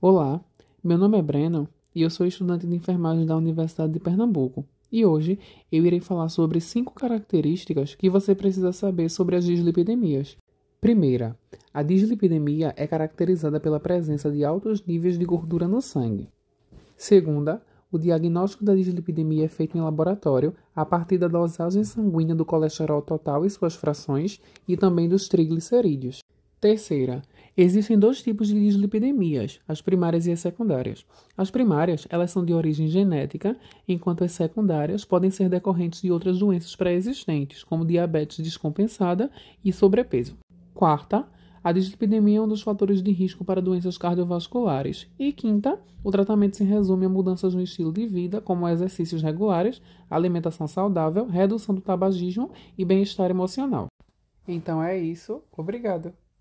Olá, meu nome é Breno e eu sou estudante de enfermagem da Universidade de Pernambuco. E hoje eu irei falar sobre cinco características que você precisa saber sobre as dislipidemias. Primeira, a dislipidemia é caracterizada pela presença de altos níveis de gordura no sangue. Segunda, o diagnóstico da dislipidemia é feito em laboratório a partir da dosagem sanguínea do colesterol total e suas frações e também dos triglicerídeos. Terceira, existem dois tipos de dislipidemias, as primárias e as secundárias. As primárias, elas são de origem genética, enquanto as secundárias podem ser decorrentes de outras doenças pré-existentes, como diabetes descompensada e sobrepeso. Quarta, a dislipidemia é um dos fatores de risco para doenças cardiovasculares. E quinta, o tratamento se resume a mudanças no estilo de vida, como exercícios regulares, alimentação saudável, redução do tabagismo e bem-estar emocional. Então é isso. Obrigado.